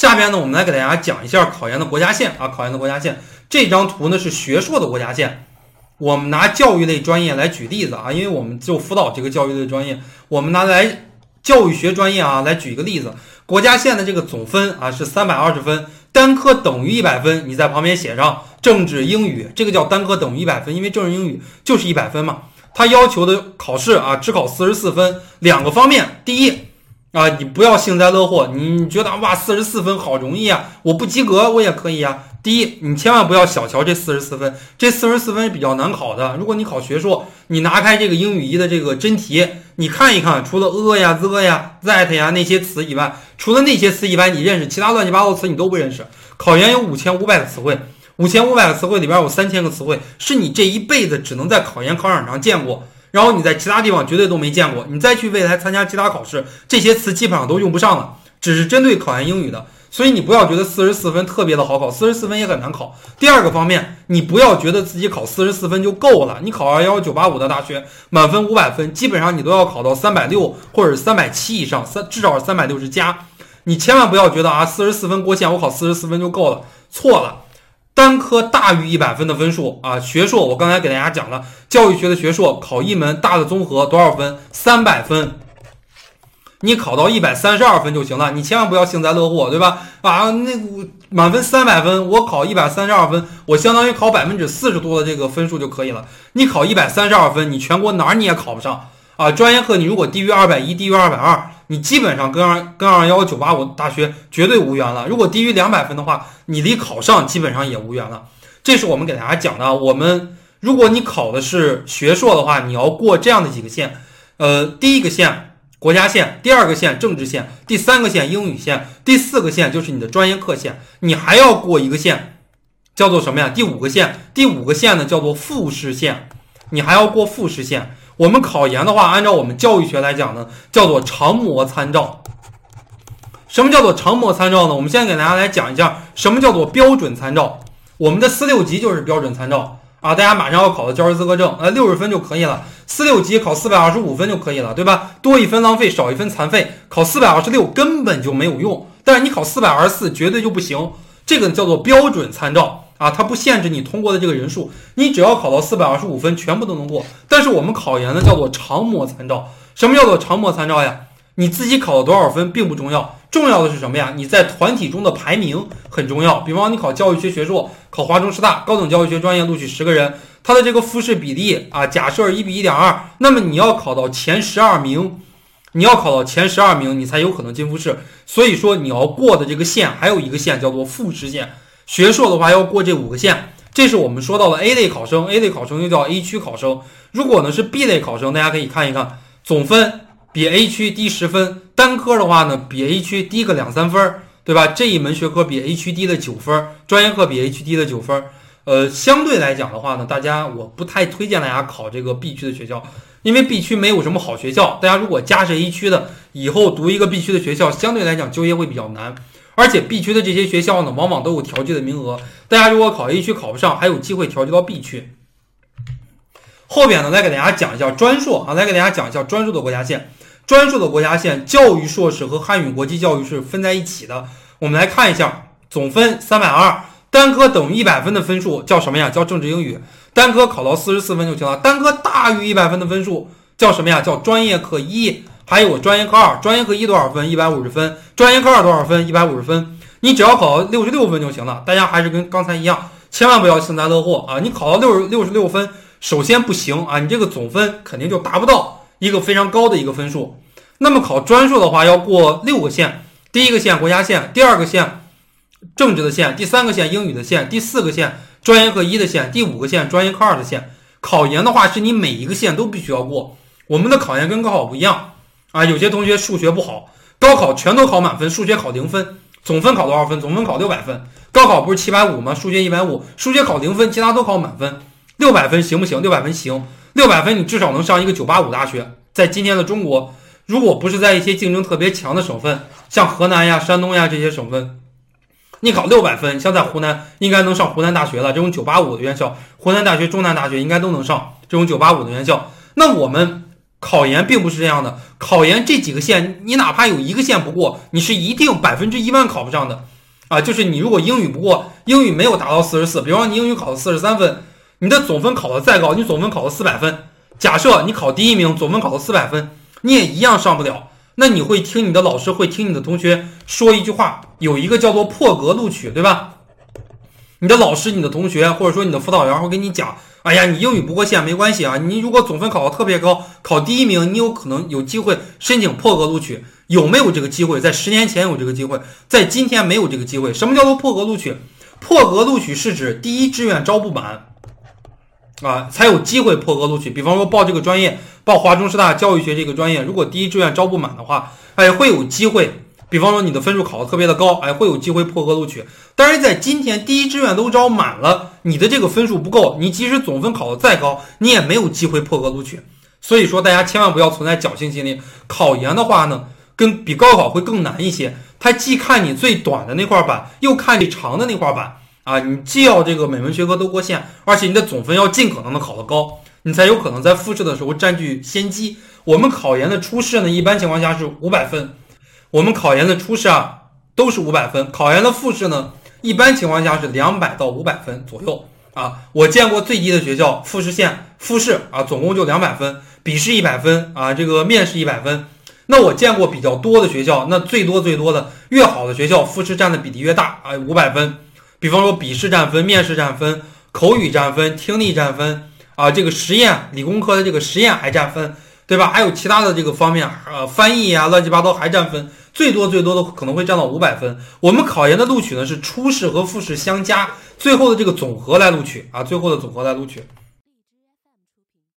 下面呢，我们来给大家讲一下考研的国家线啊，考研的国家线。这张图呢是学硕的国家线。我们拿教育类专业来举例子啊，因为我们就辅导这个教育类专业，我们拿来教育学专业啊来举一个例子。国家线的这个总分啊是三百二十分，单科等于一百分，你在旁边写上政治英语，这个叫单科等于一百分，因为政治英语就是一百分嘛。它要求的考试啊只考四十四分，两个方面，第一。啊，你不要幸灾乐祸，你觉得哇，四十四分好容易啊，我不及格我也可以啊。第一，你千万不要小瞧这四十四分，这四十四分比较难考的。如果你考学硕，你拿开这个英语一的这个真题，你看一看，除了 a 呀、the 呀、that 呀那些词以外，除了那些词以外，你认识其他乱七八糟词你都不认识。考研有五千五百个词汇，五千五百个词汇里边有三千个词汇是你这一辈子只能在考研考场上见过。然后你在其他地方绝对都没见过，你再去未来参加其他考试，这些词基本上都用不上了，只是针对考研英语的。所以你不要觉得四十四分特别的好考，四十四分也很难考。第二个方面，你不要觉得自己考四十四分就够了，你考二幺九八五的大学，满分五百分，基本上你都要考到三百六或者三百七以上，三至少是三百六十加。你千万不要觉得啊，四十四分过线，我考四十四分就够了，错了。单科大于一百分的分数啊，学硕我刚才给大家讲了，教育学的学硕考一门大的综合多少分？三百分，你考到一百三十二分就行了，你千万不要幸灾乐祸，对吧？啊，那满分三百分，我考一百三十二分，我相当于考百分之四十多的这个分数就可以了。你考一百三十二分，你全国哪儿你也考不上啊！专业课你如果低于二百一，低于二百二。你基本上跟二跟二幺九八五大学绝对无缘了。如果低于两百分的话，你离考上基本上也无缘了。这是我们给大家讲的。我们如果你考的是学硕的话，你要过这样的几个线。呃，第一个线国家线，第二个线政治线，第三个线英语线，第四个线就是你的专业课线。你还要过一个线，叫做什么呀？第五个线，第五个线呢叫做复试线。你还要过复试线。我们考研的话，按照我们教育学来讲呢，叫做常模参照。什么叫做常模参照呢？我们现在给大家来讲一下什么叫做标准参照。我们的四六级就是标准参照啊！大家马上要考的教师资格证，呃，六十分就可以了。四六级考四百二十五分就可以了，对吧？多一分浪费，少一分残废。考四百二十六根本就没有用，但是你考四百二十四绝对就不行。这个叫做标准参照。啊，它不限制你通过的这个人数，你只要考到四百二十五分，全部都能过。但是我们考研呢，叫做常模参照。什么叫做常模参照呀？你自己考了多少分并不重要，重要的是什么呀？你在团体中的排名很重要。比方你考教育学学硕，考华中师大高等教育学专业录取十个人，它的这个复试比例啊，假设一比一点二，那么你要考到前十二名，你要考到前十二名，你才有可能进复试。所以说你要过的这个线还有一个线叫做复试线。学硕的话要过这五个线，这是我们说到的 A 类考生，A 类考生又叫 A 区考生。如果呢是 B 类考生，大家可以看一看，总分比 A 区低十分，单科的话呢比 A 区低个两三分，对吧？这一门学科比 A 区低了九分，专业课比 A 区低了九分。呃，相对来讲的话呢，大家我不太推荐大家考这个 B 区的学校，因为 B 区没有什么好学校。大家如果加是 A 区的，以后读一个 B 区的学校，相对来讲就业会比较难。而且 B 区的这些学校呢，往往都有调剂的名额。大家如果考 A 区考不上，还有机会调剂到 B 区。后边呢，来给大家讲一下专硕啊，来给大家讲一下专硕的国家线。专硕的国家线，教育硕士和汉语国际教育是分在一起的。我们来看一下，总分三百二，单科等于一百分的分数叫什么呀？叫政治英语。单科考到四十四分就行了。单科大于一百分的分数叫什么呀？叫专业课一。还有专业课二，专业课一多少分？一百五十分。专业课二多少分？一百五十分。你只要考到六十六分就行了。大家还是跟刚才一样，千万不要幸灾乐祸啊！你考到六十六十六分，首先不行啊，你这个总分肯定就达不到一个非常高的一个分数。那么考专硕的话，要过六个线：第一个线国家线，第二个线政治的线，第三个线英语的线，第四个线专业课一的线，第五个线专业课二的线。考研的话，是你每一个线都必须要过。我们的考研跟高考不一样。啊，有些同学数学不好，高考全都考满分，数学考零分，总分考多少分？总分考六百分。高考不是七百五吗？数学一百五，数学考零分，其他都考满分。六百分行不行？六百分行，六百分你至少能上一个九八五大学。在今天的中国，如果不是在一些竞争特别强的省份，像河南呀、山东呀这些省份，你考六百分，像在湖南应该能上湖南大学了。这种九八五的院校，湖南大学、中南大学应该都能上这种九八五的院校。那我们。考研并不是这样的，考研这几个线，你哪怕有一个线不过，你是一定百分之一万考不上的，啊，就是你如果英语不过，英语没有达到四十四，比方你英语考了四十三分，你的总分考的再高，你总分考了四百分，假设你考第一名，总分考了四百分，你也一样上不了。那你会听你的老师，会听你的同学说一句话，有一个叫做破格录取，对吧？你的老师、你的同学，或者说你的辅导员会跟你讲。哎呀，你英语不过线没关系啊，你如果总分考得特别高，考第一名，你有可能有机会申请破格录取。有没有这个机会？在十年前有这个机会，在今天没有这个机会。什么叫做破格录取？破格录取是指第一志愿招不满，啊，才有机会破格录取。比方说报这个专业，报华中师大教育学这个专业，如果第一志愿招不满的话，哎，会有机会。比方说你的分数考得特别的高，哎，会有机会破格录取。但是在今天第一志愿都招满了，你的这个分数不够，你即使总分考得再高，你也没有机会破格录取。所以说大家千万不要存在侥幸心理。考研的话呢，跟比高考会更难一些，它既看你最短的那块板，又看你长的那块板啊。你既要这个每门学科都过线，而且你的总分要尽可能的考得高，你才有可能在复试的时候占据先机。我们考研的初试呢，一般情况下是五百分。我们考研的初试啊都是五百分，考研的复试呢一般情况下是两百到五百分左右啊。我见过最低的学校复试线复试啊总共就两百分，笔试一百分啊，这个面试一百分。那我见过比较多的学校，那最多最多的越好的学校复试占的比例越大啊，五百分。比方说笔试占分、面试占分、口语占分、听力占分啊，这个实验理工科的这个实验还占分，对吧？还有其他的这个方面，呃，翻译啊，乱七八糟还占分。最多最多的可能会占到五百分。我们考研的录取呢是初试和复试相加，最后的这个总和来录取啊，最后的总和来录取。